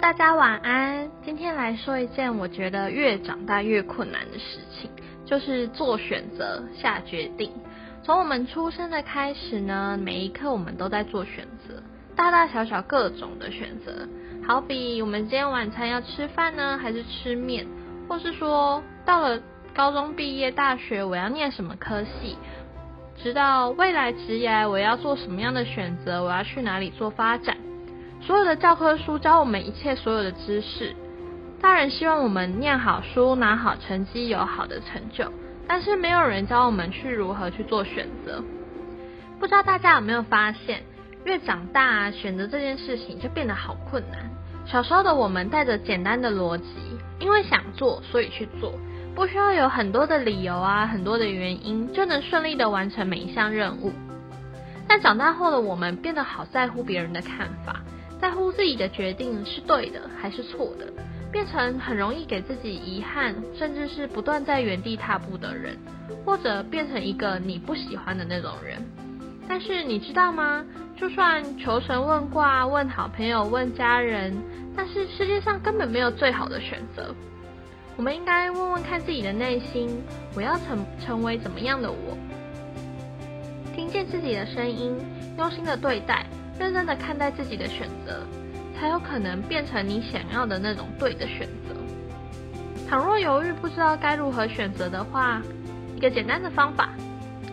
大家晚安。今天来说一件我觉得越长大越困难的事情，就是做选择、下决定。从我们出生的开始呢，每一刻我们都在做选择，大大小小各种的选择。好比我们今天晚餐要吃饭呢，还是吃面？或是说到了高中毕业、大学，我要念什么科系？直到未来职业我要做什么样的选择？我要去哪里做发展？所有的教科书教我们一切所有的知识，大人希望我们念好书、拿好成绩、有好的成就，但是没有人教我们去如何去做选择。不知道大家有没有发现，越长大，选择这件事情就变得好困难。小时候的我们带着简单的逻辑，因为想做所以去做，不需要有很多的理由啊、很多的原因，就能顺利的完成每一项任务。但长大后的我们变得好在乎别人的看法。在乎自己的决定是对的还是错的，变成很容易给自己遗憾，甚至是不断在原地踏步的人，或者变成一个你不喜欢的那种人。但是你知道吗？就算求神问卦、问好朋友、问家人，但是世界上根本没有最好的选择。我们应该问问看自己的内心，我要成成为怎么样的我？听见自己的声音，用心的对待。认真的看待自己的选择，才有可能变成你想要的那种对的选择。倘若犹豫不知道该如何选择的话，一个简单的方法，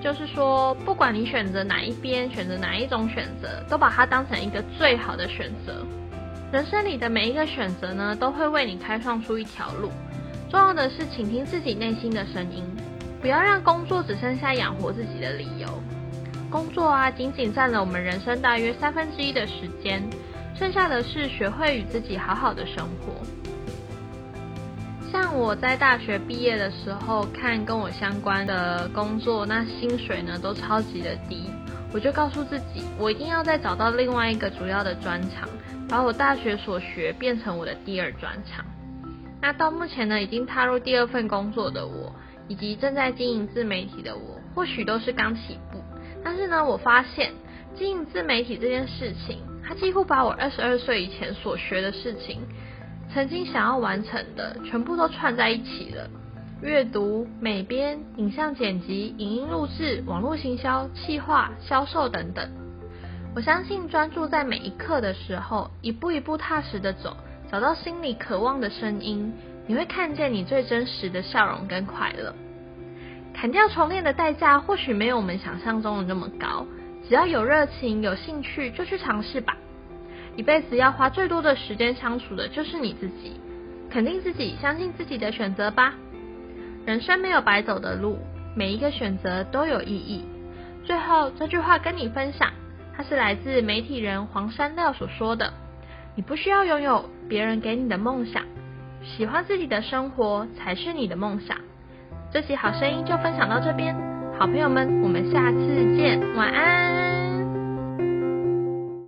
就是说，不管你选择哪一边，选择哪一种选择，都把它当成一个最好的选择。人生里的每一个选择呢，都会为你开创出一条路。重要的是，倾听自己内心的声音，不要让工作只剩下养活自己的理由。工作啊，仅仅占了我们人生大约三分之一的时间，剩下的是学会与自己好好的生活。像我在大学毕业的时候，看跟我相关的工作，那薪水呢都超级的低，我就告诉自己，我一定要再找到另外一个主要的专长，把我大学所学变成我的第二专长。那到目前呢，已经踏入第二份工作的我，以及正在经营自媒体的我，或许都是刚起步。但是呢，我发现经营自媒体这件事情，它几乎把我二十二岁以前所学的事情，曾经想要完成的，全部都串在一起了。阅读、美编、影像剪辑、影音录制、网络行销、企划、销售等等。我相信专注在每一刻的时候，一步一步踏实的走，找到心里渴望的声音，你会看见你最真实的笑容跟快乐。砍掉重练的代价或许没有我们想象中的那么高，只要有热情、有兴趣就去尝试吧。一辈子要花最多的时间相处的就是你自己，肯定自己，相信自己的选择吧。人生没有白走的路，每一个选择都有意义。最后这句话跟你分享，它是来自媒体人黄山料所说的：你不需要拥有别人给你的梦想，喜欢自己的生活才是你的梦想。这期好声音就分享到这边，好朋友们，我们下次见，晚安。